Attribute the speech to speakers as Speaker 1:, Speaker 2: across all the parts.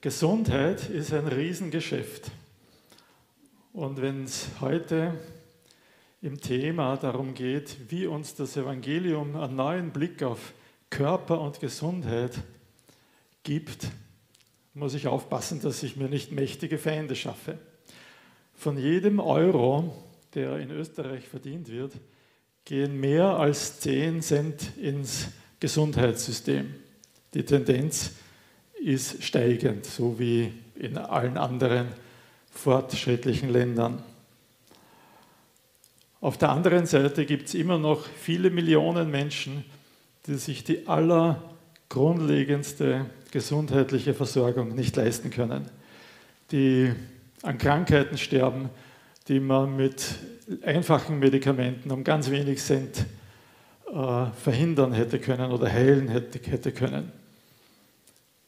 Speaker 1: Gesundheit ist ein Riesengeschäft. Und wenn es heute im Thema darum geht, wie uns das Evangelium einen neuen Blick auf Körper und Gesundheit gibt, muss ich aufpassen, dass ich mir nicht mächtige Feinde schaffe. Von jedem Euro, der in Österreich verdient wird, gehen mehr als 10 Cent ins Gesundheitssystem. Die Tendenz ist steigend, so wie in allen anderen fortschrittlichen Ländern. Auf der anderen Seite gibt es immer noch viele Millionen Menschen, die sich die allergrundlegendste gesundheitliche Versorgung nicht leisten können, die an Krankheiten sterben, die man mit einfachen Medikamenten um ganz wenig Cent äh, verhindern hätte können oder heilen hätte, hätte können.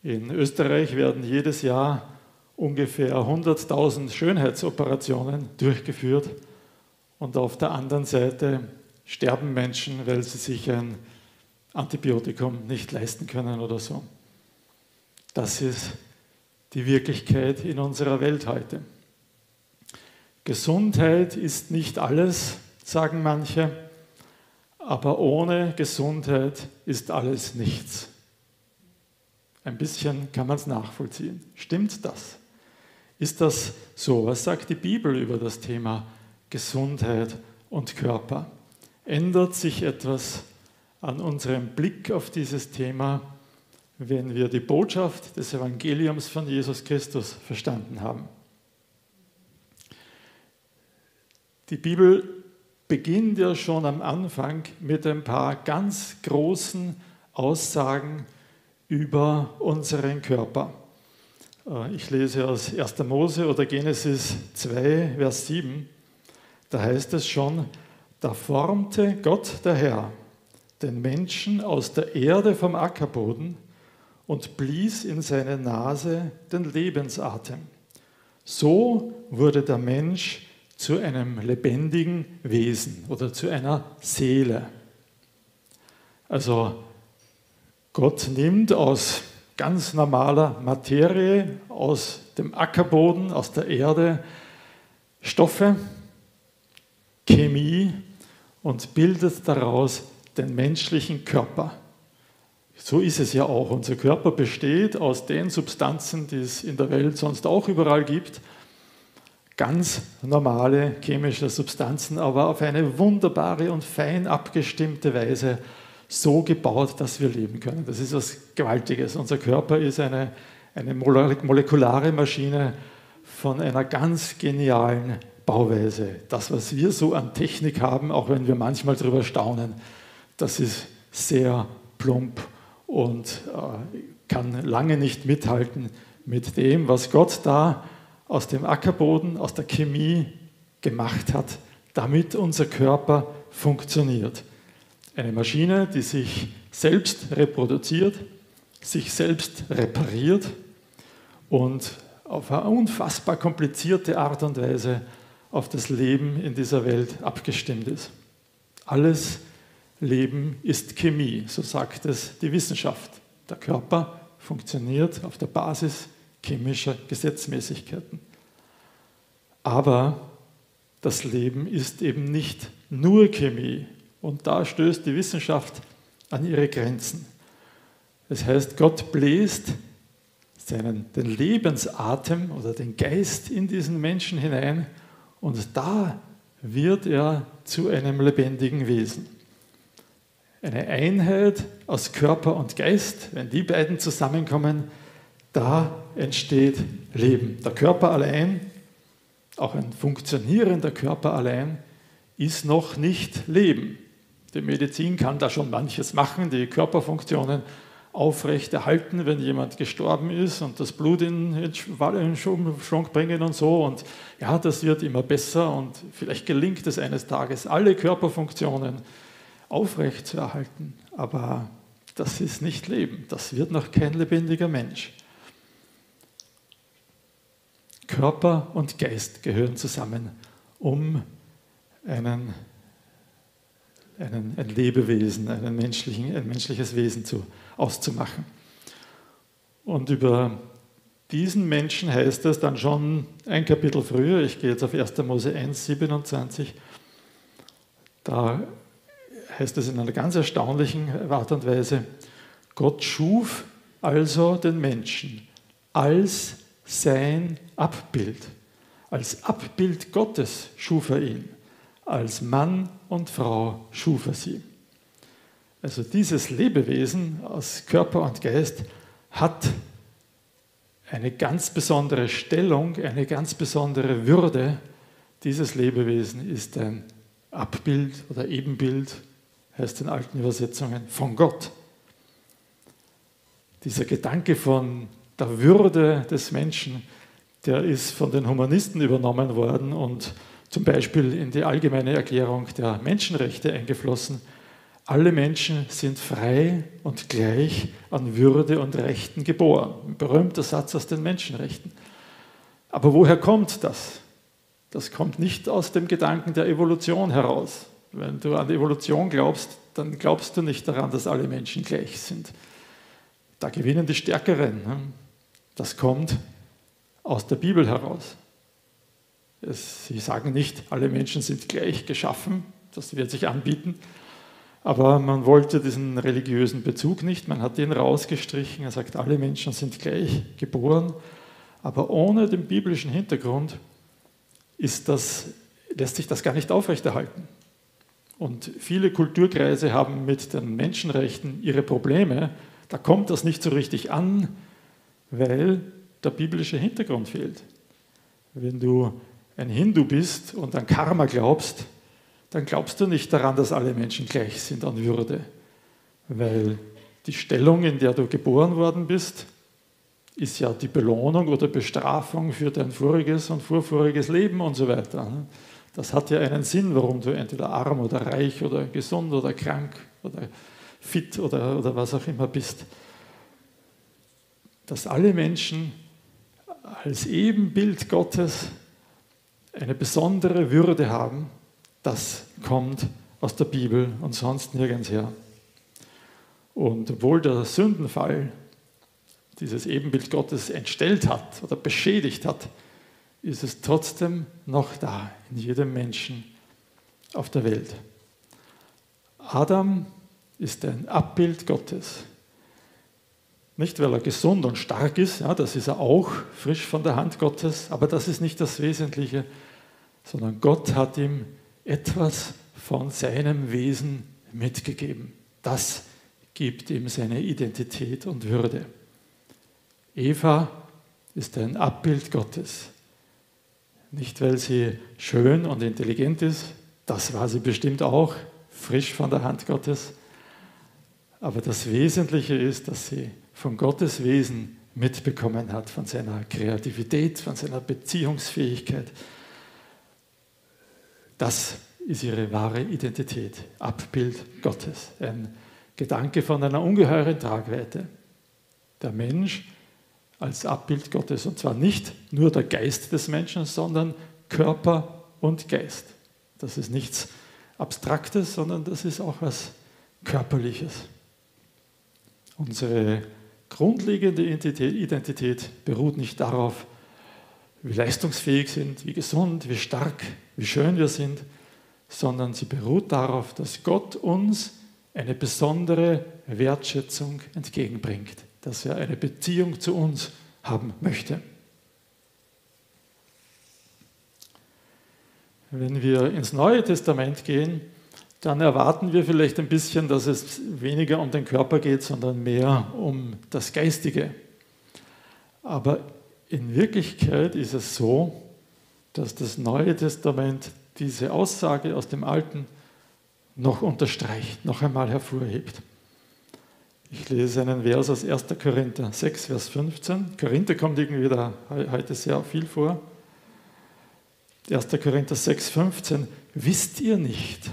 Speaker 1: In Österreich werden jedes Jahr ungefähr 100.000 Schönheitsoperationen durchgeführt und auf der anderen Seite sterben Menschen, weil sie sich ein Antibiotikum nicht leisten können oder so. Das ist die Wirklichkeit in unserer Welt heute. Gesundheit ist nicht alles, sagen manche, aber ohne Gesundheit ist alles nichts. Ein bisschen kann man es nachvollziehen. Stimmt das? Ist das so? Was sagt die Bibel über das Thema Gesundheit und Körper? Ändert sich etwas an unserem Blick auf dieses Thema, wenn wir die Botschaft des Evangeliums von Jesus Christus verstanden haben? Die Bibel beginnt ja schon am Anfang mit ein paar ganz großen Aussagen über unseren Körper. Äh, ich lese aus 1. Mose oder Genesis 2, Vers 7. Da heißt es schon, da formte Gott der Herr den Menschen aus der Erde vom Ackerboden und blies in seine Nase den Lebensatem. So wurde der Mensch zu einem lebendigen Wesen oder zu einer Seele. Also Gott nimmt aus ganz normaler Materie, aus dem Ackerboden, aus der Erde, Stoffe, Chemie und bildet daraus den menschlichen Körper. So ist es ja auch. Unser Körper besteht aus den Substanzen, die es in der Welt sonst auch überall gibt. Ganz normale chemische Substanzen, aber auf eine wunderbare und fein abgestimmte Weise so gebaut, dass wir leben können. Das ist was Gewaltiges. Unser Körper ist eine, eine molekulare Maschine von einer ganz genialen Bauweise. Das, was wir so an Technik haben, auch wenn wir manchmal darüber staunen, das ist sehr plump und äh, kann lange nicht mithalten mit dem, was Gott da aus dem Ackerboden, aus der Chemie gemacht hat, damit unser Körper funktioniert. Eine Maschine, die sich selbst reproduziert, sich selbst repariert und auf eine unfassbar komplizierte Art und Weise auf das Leben in dieser Welt abgestimmt ist. Alles Leben ist Chemie, so sagt es die Wissenschaft. Der Körper funktioniert auf der Basis chemischer Gesetzmäßigkeiten. Aber das Leben ist eben nicht nur Chemie, und da stößt die Wissenschaft an ihre Grenzen. Das heißt, Gott bläst seinen, den Lebensatem oder den Geist in diesen Menschen hinein und da wird er zu einem lebendigen Wesen. Eine Einheit aus Körper und Geist, wenn die beiden zusammenkommen, da entsteht Leben. Der Körper allein, auch ein funktionierender Körper allein, ist noch nicht Leben. Die Medizin kann da schon manches machen, die Körperfunktionen aufrechterhalten, wenn jemand gestorben ist und das Blut in den Schwung bringen und so. Und ja, das wird immer besser und vielleicht gelingt es eines Tages, alle Körperfunktionen aufrechtzuerhalten. Aber das ist nicht Leben, das wird noch kein lebendiger Mensch. Körper und Geist gehören zusammen, um einen einen, ein Lebewesen, einen menschlichen, ein menschliches Wesen zu, auszumachen. Und über diesen Menschen heißt es dann schon ein Kapitel früher, ich gehe jetzt auf 1. Mose 1, 27, da heißt es in einer ganz erstaunlichen Art und Weise, Gott schuf also den Menschen als sein Abbild. Als Abbild Gottes schuf er ihn. Als Mann und Frau schuf er sie. Also dieses Lebewesen aus Körper und Geist hat eine ganz besondere Stellung, eine ganz besondere Würde. Dieses Lebewesen ist ein Abbild oder Ebenbild, heißt in alten Übersetzungen, von Gott. Dieser Gedanke von der Würde des Menschen, der ist von den Humanisten übernommen worden und zum Beispiel in die allgemeine Erklärung der Menschenrechte eingeflossen. Alle Menschen sind frei und gleich an Würde und Rechten geboren. Ein berühmter Satz aus den Menschenrechten. Aber woher kommt das? Das kommt nicht aus dem Gedanken der Evolution heraus. Wenn du an die Evolution glaubst, dann glaubst du nicht daran, dass alle Menschen gleich sind. Da gewinnen die Stärkeren. Ne? Das kommt aus der Bibel heraus. Sie sagen nicht, alle Menschen sind gleich geschaffen, das wird sich anbieten, aber man wollte diesen religiösen Bezug nicht, man hat den rausgestrichen. Er sagt, alle Menschen sind gleich geboren. Aber ohne den biblischen Hintergrund das, lässt sich das gar nicht aufrechterhalten. Und viele Kulturkreise haben mit den Menschenrechten ihre Probleme. Da kommt das nicht so richtig an, weil der biblische Hintergrund fehlt. Wenn du ein Hindu bist und an Karma glaubst, dann glaubst du nicht daran, dass alle Menschen gleich sind an Würde, weil die Stellung, in der du geboren worden bist, ist ja die Belohnung oder Bestrafung für dein voriges und vorvoriges Leben und so weiter. Das hat ja einen Sinn, warum du entweder arm oder reich oder gesund oder krank oder fit oder, oder was auch immer bist. Dass alle Menschen als Ebenbild Gottes eine besondere Würde haben das kommt aus der Bibel und sonst nirgends her. Und obwohl der Sündenfall dieses Ebenbild Gottes entstellt hat oder beschädigt hat, ist es trotzdem noch da in jedem Menschen auf der Welt. Adam ist ein Abbild Gottes. Nicht, weil er gesund und stark ist, ja, das ist er auch, frisch von der Hand Gottes, aber das ist nicht das Wesentliche, sondern Gott hat ihm etwas von seinem Wesen mitgegeben. Das gibt ihm seine Identität und Würde. Eva ist ein Abbild Gottes. Nicht, weil sie schön und intelligent ist, das war sie bestimmt auch, frisch von der Hand Gottes. Aber das Wesentliche ist, dass sie von Gottes Wesen mitbekommen hat, von seiner Kreativität, von seiner Beziehungsfähigkeit, das ist ihre wahre Identität, Abbild Gottes, ein Gedanke von einer ungeheuren Tragweite. Der Mensch als Abbild Gottes, und zwar nicht nur der Geist des Menschen, sondern Körper und Geist. Das ist nichts Abstraktes, sondern das ist auch was Körperliches. Unsere grundlegende Identität beruht nicht darauf, wie leistungsfähig sind, wie gesund, wie stark, wie schön wir sind, sondern sie beruht darauf, dass Gott uns eine besondere Wertschätzung entgegenbringt, dass er eine Beziehung zu uns haben möchte. Wenn wir ins Neue Testament gehen, dann erwarten wir vielleicht ein bisschen, dass es weniger um den Körper geht, sondern mehr um das Geistige. Aber in Wirklichkeit ist es so, dass das Neue Testament diese Aussage aus dem Alten noch unterstreicht, noch einmal hervorhebt. Ich lese einen Vers aus 1. Korinther 6, Vers 15. Korinther kommt irgendwie da heute sehr viel vor. 1. Korinther 6, 15. Wisst ihr nicht,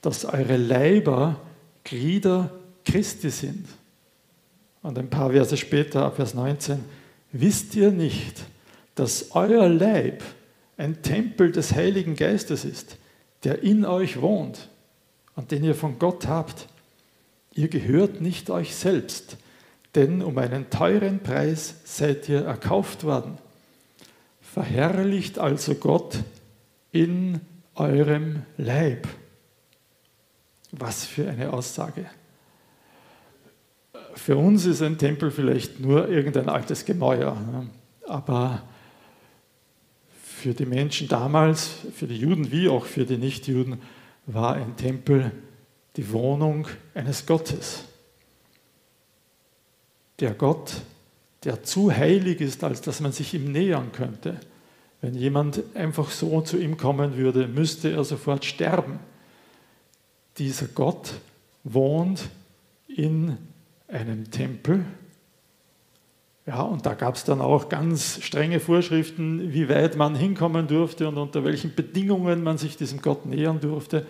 Speaker 1: dass eure Leiber Glieder Christi sind? Und ein paar Verse später, ab Vers 19 wisst ihr nicht, dass euer Leib ein Tempel des Heiligen Geistes ist, der in euch wohnt und den ihr von Gott habt? Ihr gehört nicht euch selbst, denn um einen teuren Preis seid ihr erkauft worden. Verherrlicht also Gott in eurem Leib. Was für eine Aussage. Für uns ist ein Tempel vielleicht nur irgendein altes Gemäuer, ne? aber für die Menschen damals, für die Juden wie auch für die Nichtjuden, war ein Tempel die Wohnung eines Gottes. Der Gott, der zu heilig ist, als dass man sich ihm nähern könnte. Wenn jemand einfach so zu ihm kommen würde, müsste er sofort sterben. Dieser Gott wohnt in einem Tempel. Ja, und da gab es dann auch ganz strenge Vorschriften, wie weit man hinkommen durfte und unter welchen Bedingungen man sich diesem Gott nähern durfte.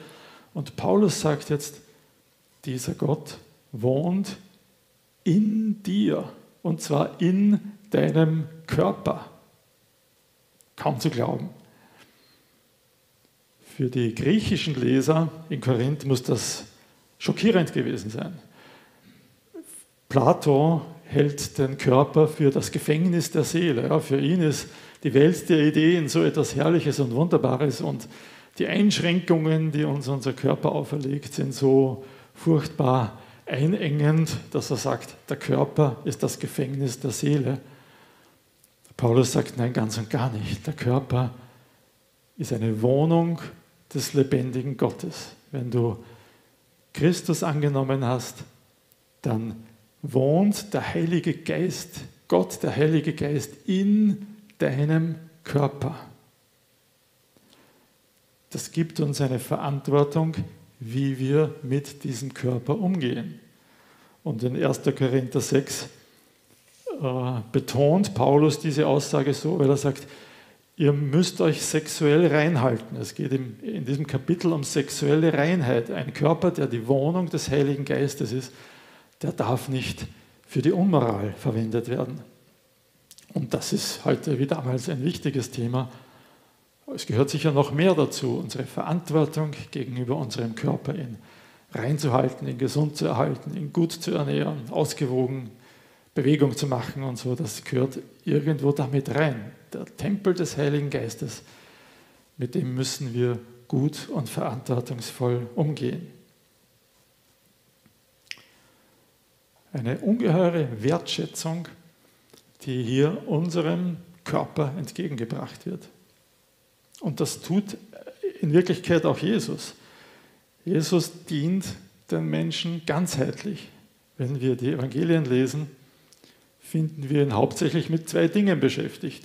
Speaker 1: Und Paulus sagt jetzt, dieser Gott wohnt in dir und zwar in deinem Körper. Kaum zu glauben. Für die griechischen Leser in Korinth muss das schockierend gewesen sein. Plato hält den Körper für das Gefängnis der Seele. Ja, für ihn ist die Welt der Ideen so etwas Herrliches und Wunderbares und die Einschränkungen, die uns unser Körper auferlegt, sind so furchtbar einengend, dass er sagt, der Körper ist das Gefängnis der Seele. Paulus sagt, nein, ganz und gar nicht. Der Körper ist eine Wohnung des lebendigen Gottes. Wenn du Christus angenommen hast, dann wohnt der Heilige Geist, Gott, der Heilige Geist in deinem Körper. Das gibt uns eine Verantwortung, wie wir mit diesem Körper umgehen. Und in 1. Korinther 6 äh, betont Paulus diese Aussage so, weil er sagt, ihr müsst euch sexuell reinhalten. Es geht in diesem Kapitel um sexuelle Reinheit. Ein Körper, der die Wohnung des Heiligen Geistes ist, der darf nicht für die Unmoral verwendet werden. Und das ist heute wie damals ein wichtiges Thema. Es gehört sicher noch mehr dazu, unsere Verantwortung gegenüber unserem Körper in reinzuhalten, ihn gesund zu erhalten, ihn gut zu ernähren, ausgewogen Bewegung zu machen und so. Das gehört irgendwo damit rein. Der Tempel des Heiligen Geistes, mit dem müssen wir gut und verantwortungsvoll umgehen. Eine ungeheure Wertschätzung, die hier unserem Körper entgegengebracht wird. Und das tut in Wirklichkeit auch Jesus. Jesus dient den Menschen ganzheitlich. Wenn wir die Evangelien lesen, finden wir ihn hauptsächlich mit zwei Dingen beschäftigt.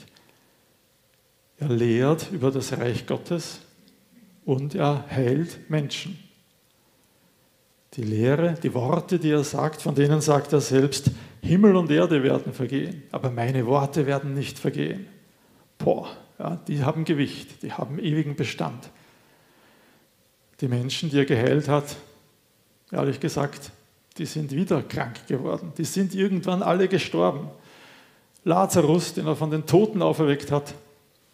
Speaker 1: Er lehrt über das Reich Gottes und er heilt Menschen. Die Lehre, die Worte, die er sagt, von denen sagt er selbst, Himmel und Erde werden vergehen, aber meine Worte werden nicht vergehen. Boah, ja, die haben Gewicht, die haben ewigen Bestand. Die Menschen, die er geheilt hat, ehrlich gesagt, die sind wieder krank geworden. Die sind irgendwann alle gestorben. Lazarus, den er von den Toten auferweckt hat,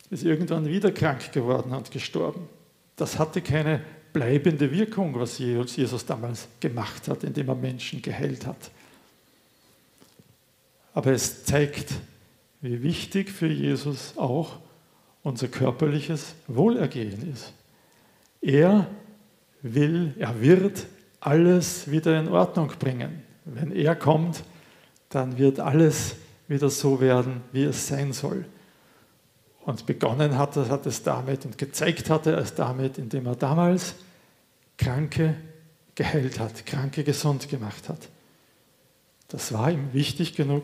Speaker 1: ist irgendwann wieder krank geworden und gestorben. Das hatte keine bleibende Wirkung, was Jesus damals gemacht hat, indem er Menschen geheilt hat. Aber es zeigt, wie wichtig für Jesus auch unser körperliches Wohlergehen ist. Er will, er wird alles wieder in Ordnung bringen. Wenn er kommt, dann wird alles wieder so werden, wie es sein soll. Und begonnen hat hat es damit und gezeigt hat er es damit, indem er damals Kranke geheilt hat, Kranke gesund gemacht hat. Das war ihm wichtig genug,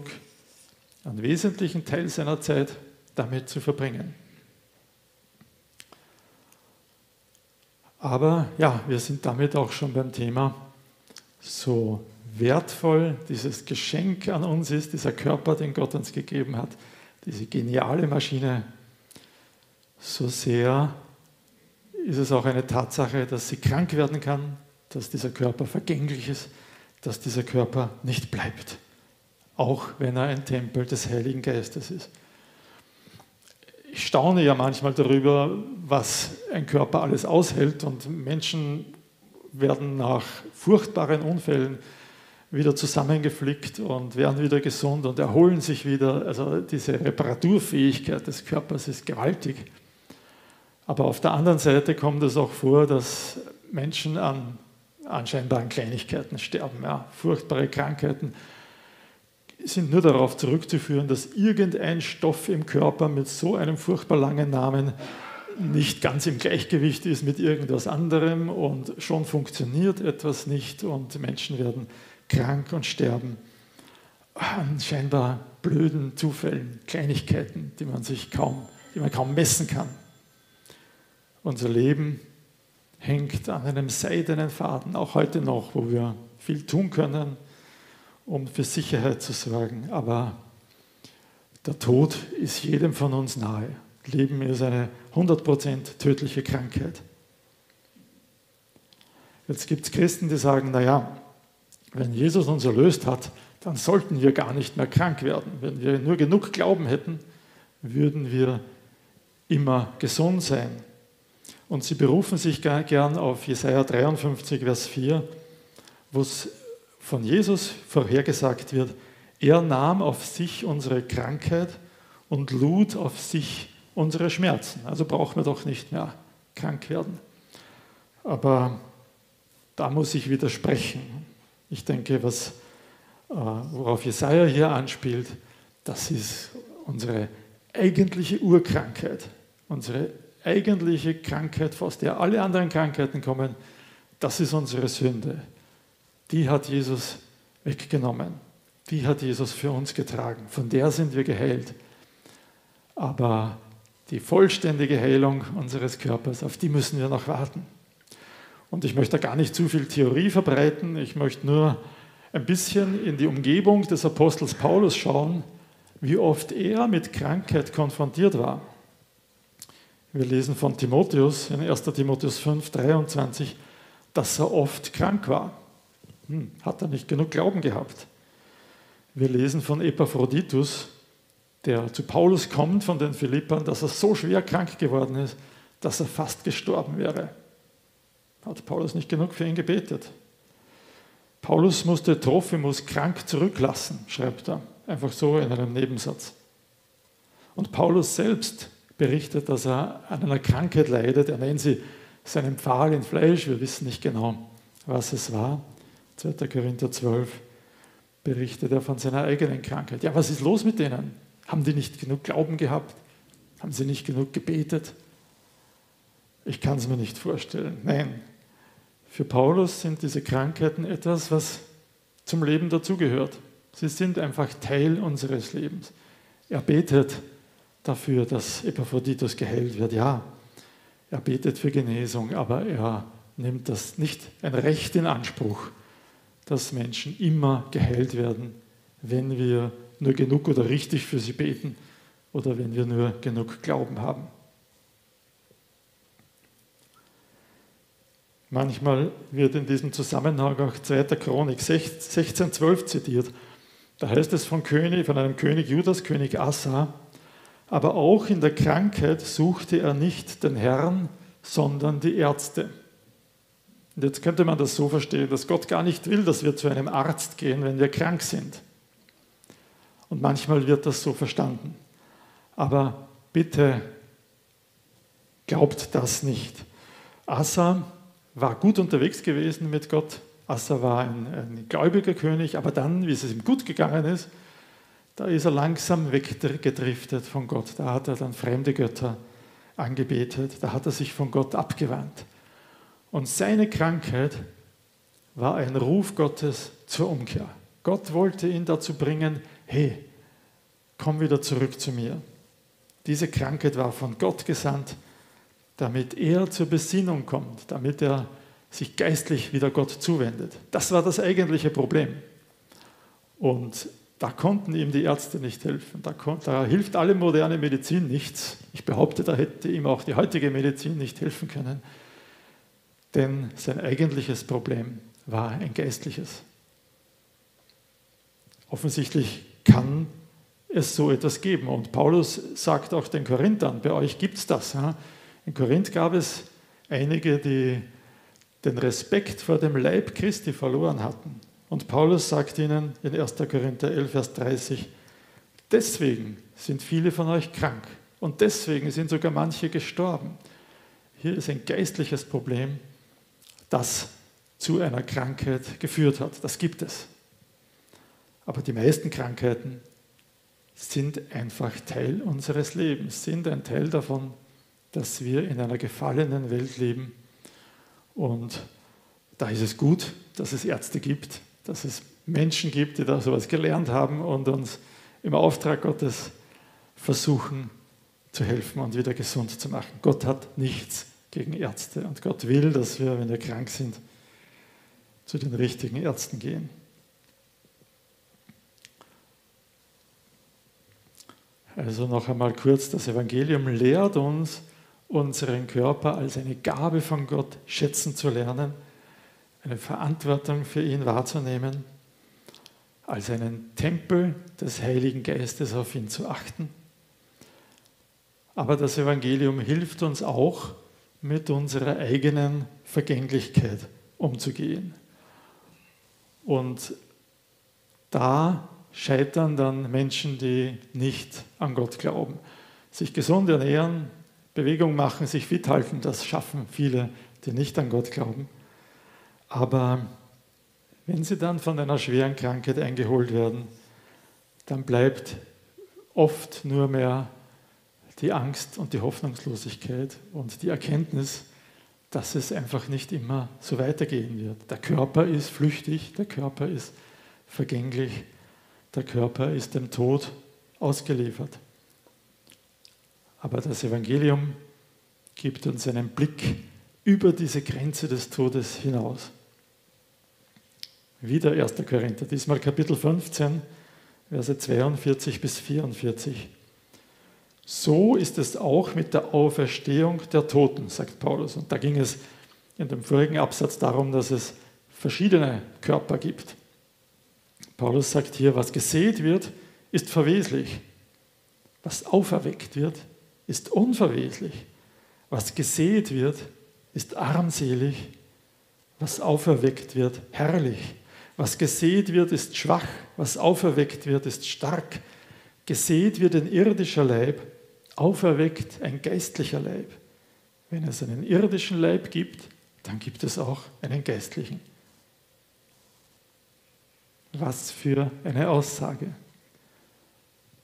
Speaker 1: einen wesentlichen Teil seiner Zeit damit zu verbringen. Aber ja, wir sind damit auch schon beim Thema, so wertvoll dieses Geschenk an uns ist, dieser Körper, den Gott uns gegeben hat, diese geniale Maschine, so sehr ist es auch eine Tatsache, dass sie krank werden kann, dass dieser Körper vergänglich ist, dass dieser Körper nicht bleibt, auch wenn er ein Tempel des Heiligen Geistes ist ich staune ja manchmal darüber, was ein Körper alles aushält und Menschen werden nach furchtbaren Unfällen wieder zusammengeflickt und werden wieder gesund und erholen sich wieder. Also diese Reparaturfähigkeit des Körpers ist gewaltig. Aber auf der anderen Seite kommt es auch vor, dass Menschen an anscheinbaren Kleinigkeiten sterben. Ja, furchtbare Krankheiten sind nur darauf zurückzuführen, dass irgendein Stoff im Körper mit so einem furchtbar langen Namen nicht ganz im Gleichgewicht ist mit irgendwas anderem und schon funktioniert etwas nicht und Menschen werden krank und sterben an scheinbar blöden Zufällen, Kleinigkeiten, die man sich kaum, die man kaum messen kann. Unser Leben hängt an einem seidenen Faden, auch heute noch, wo wir viel tun können, um für Sicherheit zu sorgen. Aber der Tod ist jedem von uns nahe. Leben ist eine 100% tödliche Krankheit. Jetzt gibt es Christen, die sagen, naja, wenn Jesus uns erlöst hat, dann sollten wir gar nicht mehr krank werden. Wenn wir nur genug Glauben hätten, würden wir immer gesund sein. Und sie berufen sich gern auf Jesaja 53, Vers 4, wo es von Jesus vorhergesagt wird, er nahm auf sich unsere Krankheit und lud auf sich unsere Schmerzen. Also brauchen wir doch nicht mehr krank werden. Aber da muss ich widersprechen. Ich denke, was, äh, worauf Jesaja hier anspielt, das ist unsere eigentliche Urkrankheit, unsere eigentliche Krankheit, aus der alle anderen Krankheiten kommen. Das ist unsere Sünde. Die hat Jesus weggenommen. Die hat Jesus für uns getragen. Von der sind wir geheilt. Aber die vollständige Heilung unseres Körpers, auf die müssen wir noch warten. Und ich möchte gar nicht zu viel Theorie verbreiten, ich möchte nur ein bisschen in die Umgebung des Apostels Paulus schauen, wie oft er mit Krankheit konfrontiert war. Wir lesen von Timotheus in 1 Timotheus 5, 23, dass er oft krank war. Hm, hat er nicht genug Glauben gehabt. Wir lesen von Epaphroditus, der zu Paulus kommt von den Philippern, dass er so schwer krank geworden ist, dass er fast gestorben wäre. Hat Paulus nicht genug für ihn gebetet? Paulus musste Trophimus krank zurücklassen, schreibt er, einfach so in einem Nebensatz. Und Paulus selbst berichtet, dass er an einer Krankheit leidet. Er nennt sie seinen Pfahl in Fleisch. Wir wissen nicht genau, was es war. 2. Korinther 12 berichtet er von seiner eigenen Krankheit. Ja, was ist los mit denen? Haben die nicht genug Glauben gehabt? Haben sie nicht genug gebetet? Ich kann es mir nicht vorstellen. Nein, für Paulus sind diese Krankheiten etwas, was zum Leben dazugehört. Sie sind einfach Teil unseres Lebens. Er betet dafür, dass Epaphroditus geheilt wird. Ja, er betet für Genesung, aber er nimmt das nicht ein Recht in Anspruch, dass Menschen immer geheilt werden, wenn wir nur genug oder richtig für sie beten oder wenn wir nur genug Glauben haben. Manchmal wird in diesem Zusammenhang auch 2. Chronik 16,12 zitiert. Da heißt es von, König, von einem König Judas, König Asa, aber auch in der Krankheit suchte er nicht den Herrn, sondern die Ärzte. Und jetzt könnte man das so verstehen, dass Gott gar nicht will, dass wir zu einem Arzt gehen, wenn wir krank sind. Und manchmal wird das so verstanden. Aber bitte glaubt das nicht. Asa war gut unterwegs gewesen mit Gott. Asa war ein, ein gläubiger König, aber dann, wie es ihm gut gegangen ist, da ist er langsam weggedriftet von Gott. Da hat er dann fremde Götter angebetet. Da hat er sich von Gott abgewandt. Und seine Krankheit war ein Ruf Gottes zur Umkehr. Gott wollte ihn dazu bringen, hey, komm wieder zurück zu mir. Diese Krankheit war von Gott gesandt, damit er zur Besinnung kommt, damit er sich geistlich wieder Gott zuwendet. Das war das eigentliche Problem. Und da konnten ihm die Ärzte nicht helfen. Da, da, hilft alle moderne Medizin nichts. Ich behaupte, da hätte ihm auch die heutige Medizin nicht helfen können. Denn sein eigentliches Problem war ein geistliches. Offensichtlich kann es so etwas geben. Und Paulus sagt auch den Korinthern, bei euch gibt es das. In Korinth gab es einige, die den Respekt vor dem Leib Christi verloren hatten. Und Paulus sagt ihnen in 1. Korinther 11, Vers 30, deswegen sind viele von euch krank und deswegen sind sogar manche gestorben. Hier ist ein geistliches Problem, das zu einer Krankheit geführt hat. Das gibt es. Aber die meisten Krankheiten sind einfach Teil unseres Lebens, sind ein Teil davon, dass wir in einer gefallenen Welt leben. Und da ist es gut, dass es Ärzte gibt, dass es Menschen gibt, die da sowas gelernt haben und uns im Auftrag Gottes versuchen zu helfen und wieder gesund zu machen. Gott hat nichts gegen Ärzte und Gott will, dass wir, wenn wir krank sind, zu den richtigen Ärzten gehen. Also noch einmal kurz, das Evangelium lehrt uns, unseren Körper als eine Gabe von Gott schätzen zu lernen, eine Verantwortung für ihn wahrzunehmen, als einen Tempel des Heiligen Geistes auf ihn zu achten. Aber das Evangelium hilft uns auch, mit unserer eigenen Vergänglichkeit umzugehen. Und da scheitern dann Menschen, die nicht an Gott glauben. Sich gesund ernähren, Bewegung machen, sich fit halten, das schaffen viele, die nicht an Gott glauben. Aber wenn sie dann von einer schweren Krankheit eingeholt werden, dann bleibt oft nur mehr die Angst und die Hoffnungslosigkeit und die Erkenntnis, dass es einfach nicht immer so weitergehen wird. Der Körper ist flüchtig, der Körper ist vergänglich, der Körper ist dem Tod ausgeliefert. Aber das Evangelium gibt uns einen Blick über diese Grenze des Todes hinaus. Wieder 1. Korinther, diesmal Kapitel 15, Verse 42 bis 44. So ist es auch mit der Auferstehung der Toten, sagt Paulus. Und da ging es in dem vorigen Absatz darum, dass es verschiedene Körper gibt. Paulus sagt hier, was gesät wird, ist verweslich. Was auferweckt wird, ist unverweslich. Was gesät wird, ist armselig. Was auferweckt wird, herrlich. Was gesät wird, ist schwach. Was auferweckt wird, ist stark. Gesät wird ein irdischer Leib, auferweckt ein geistlicher Leib. Wenn es einen irdischen Leib gibt, dann gibt es auch einen geistlichen. Was für eine Aussage.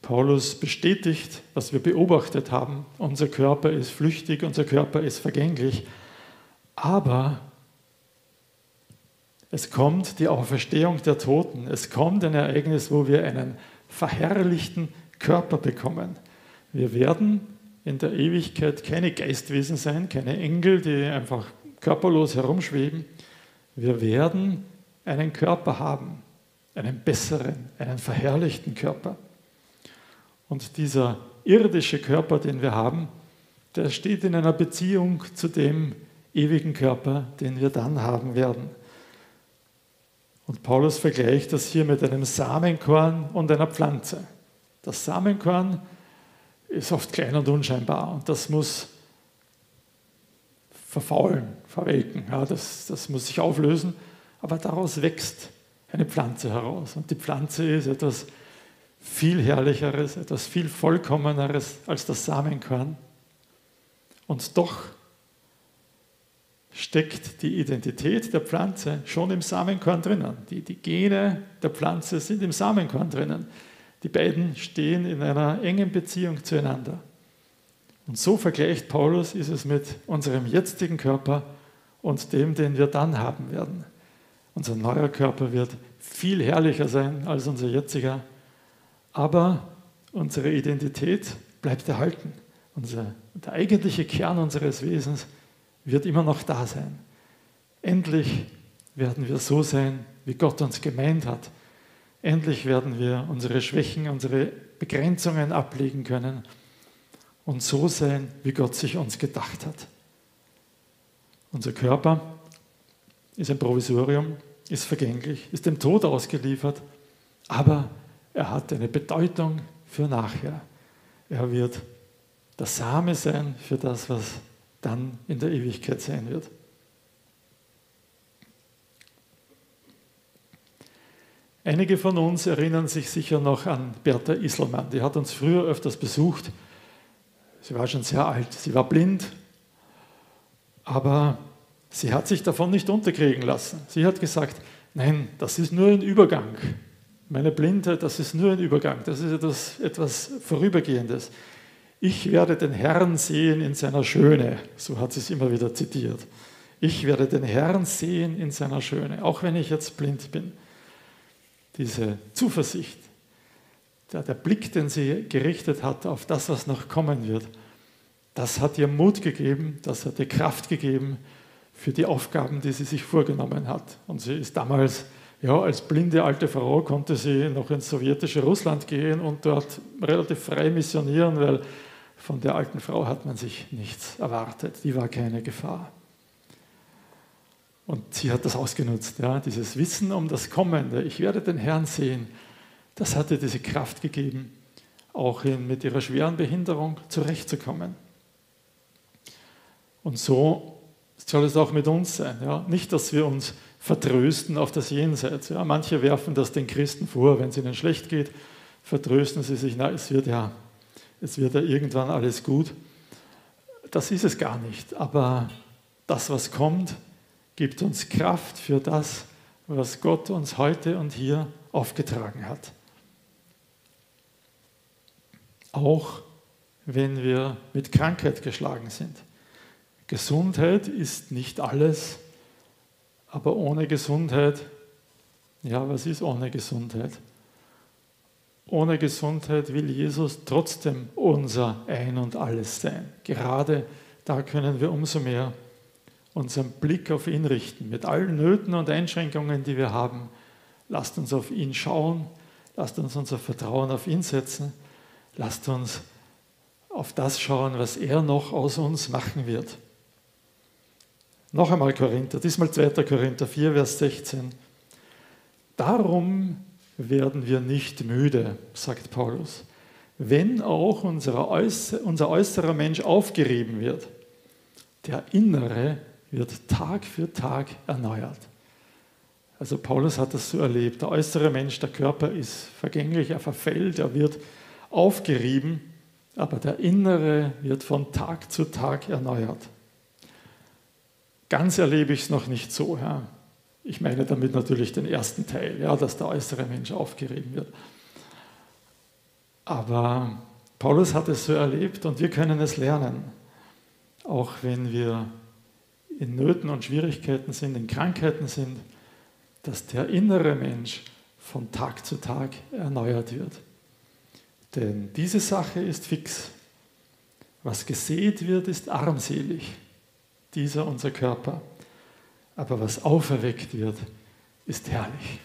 Speaker 1: Paulus bestätigt, was wir beobachtet haben. Unser Körper ist flüchtig, unser Körper ist vergänglich. Aber es kommt die Auferstehung der Toten. Es kommt ein Ereignis, wo wir einen verherrlichten Körper bekommen. Wir werden in der Ewigkeit keine Geistwesen sein, keine Engel, die einfach körperlos herumschweben. Wir werden einen Körper haben, einen besseren, einen verherrlichten Körper. Und dieser irdische Körper, den wir haben, der steht in einer Beziehung zu dem ewigen Körper, den wir dann haben werden. Und Paulus vergleicht das hier mit einem Samenkorn und einer Pflanze. Das Samenkorn ist oft klein und unscheinbar und das muss verfaulen, verwelken. Ja, das, das muss sich auflösen, aber daraus wächst eine Pflanze heraus. Und die Pflanze ist etwas viel Herrlicheres, etwas viel Vollkommeneres als das Samenkorn. Und doch steckt die Identität der Pflanze schon im Samenkorn drinnen. Die, die Gene der Pflanze sind im Samenkorn drinnen. Die beiden stehen in einer engen Beziehung zueinander. Und so vergleicht Paulus ist es mit unserem jetzigen Körper und dem, den wir dann haben werden. Unser neuer Körper wird viel herrlicher sein als unser jetziger, aber unsere Identität bleibt erhalten. Unser, der eigentliche Kern unseres Wesens wird immer noch da sein. Endlich werden wir so sein, wie Gott uns gemeint hat Endlich werden wir unsere Schwächen, unsere Begrenzungen ablegen können und so sein, wie Gott sich uns gedacht hat. Unser Körper ist ein Provisorium, ist vergänglich, ist dem Tod ausgeliefert, aber er hat eine Bedeutung für nachher. Er wird der Same sein für das, was dann in der Ewigkeit sein wird. Einige von uns erinnern sich sicher noch an Bertha Isselmann. Die hat uns früher öfters besucht. Sie war schon sehr alt, sie war blind, aber sie hat sich davon nicht unterkriegen lassen. Sie hat gesagt, nein, das ist nur ein Übergang. Meine Blindheit, das ist nur ein Übergang, das ist etwas, etwas Vorübergehendes. Ich werde den Herrn sehen in seiner Schöne, so hat sie es immer wieder zitiert. Ich werde den Herrn sehen in seiner Schöne, auch wenn ich jetzt blind bin. Diese Zuversicht, der, der Blick, den sie gerichtet hat auf das, was noch kommen wird, das hat ihr Mut gegeben, das hat ihr Kraft gegeben für die Aufgaben, die sie sich vorgenommen hat. Und sie ist damals, ja, als blinde alte Frau konnte sie noch ins sowjetische Russland gehen und dort relativ frei missionieren, weil von der alten Frau hat man sich nichts erwartet. Die war keine Gefahr. Und sie hat das ausgenutzt, ja, dieses Wissen um das Kommende. Ich werde den Herrn sehen. Das hat ihr diese Kraft gegeben, auch mit ihrer schweren Behinderung zurechtzukommen. Und so soll es auch mit uns sein. Ja? Nicht, dass wir uns vertrösten auf das Jenseits. Ja? Manche werfen das den Christen vor, wenn es ihnen schlecht geht, vertrösten sie sich, na, es wird ja, es wird ja irgendwann alles gut. Das ist es gar nicht. Aber das, was kommt, gibt uns Kraft für das, was Gott uns heute und hier aufgetragen hat. Auch wenn wir mit Krankheit geschlagen sind. Gesundheit ist nicht alles, aber ohne Gesundheit, ja, was ist ohne Gesundheit? Ohne Gesundheit will Jesus trotzdem unser Ein und alles sein. Gerade da können wir umso mehr unseren Blick auf ihn richten, mit allen Nöten und Einschränkungen, die wir haben. Lasst uns auf ihn schauen, lasst uns unser Vertrauen auf ihn setzen, lasst uns auf das schauen, was er noch aus uns machen wird. Noch einmal Korinther, diesmal 2. Korinther 4, Vers 16. Darum werden wir nicht müde, sagt Paulus, wenn auch unser äußerer Mensch aufgerieben wird. Der innere wird Tag für Tag erneuert. Also Paulus hat das so erlebt. Der äußere Mensch, der Körper ist vergänglich, er verfällt, er wird aufgerieben, aber der innere wird von Tag zu Tag erneuert. Ganz erlebe ich es noch nicht so. Ja. Ich meine damit natürlich den ersten Teil, ja, dass der äußere Mensch aufgerieben wird. Aber Paulus hat es so erlebt und wir können es lernen, auch wenn wir in Nöten und Schwierigkeiten sind, in Krankheiten sind, dass der innere Mensch von Tag zu Tag erneuert wird. Denn diese Sache ist fix. Was gesät wird, ist armselig dieser unser Körper. Aber was auferweckt wird, ist herrlich.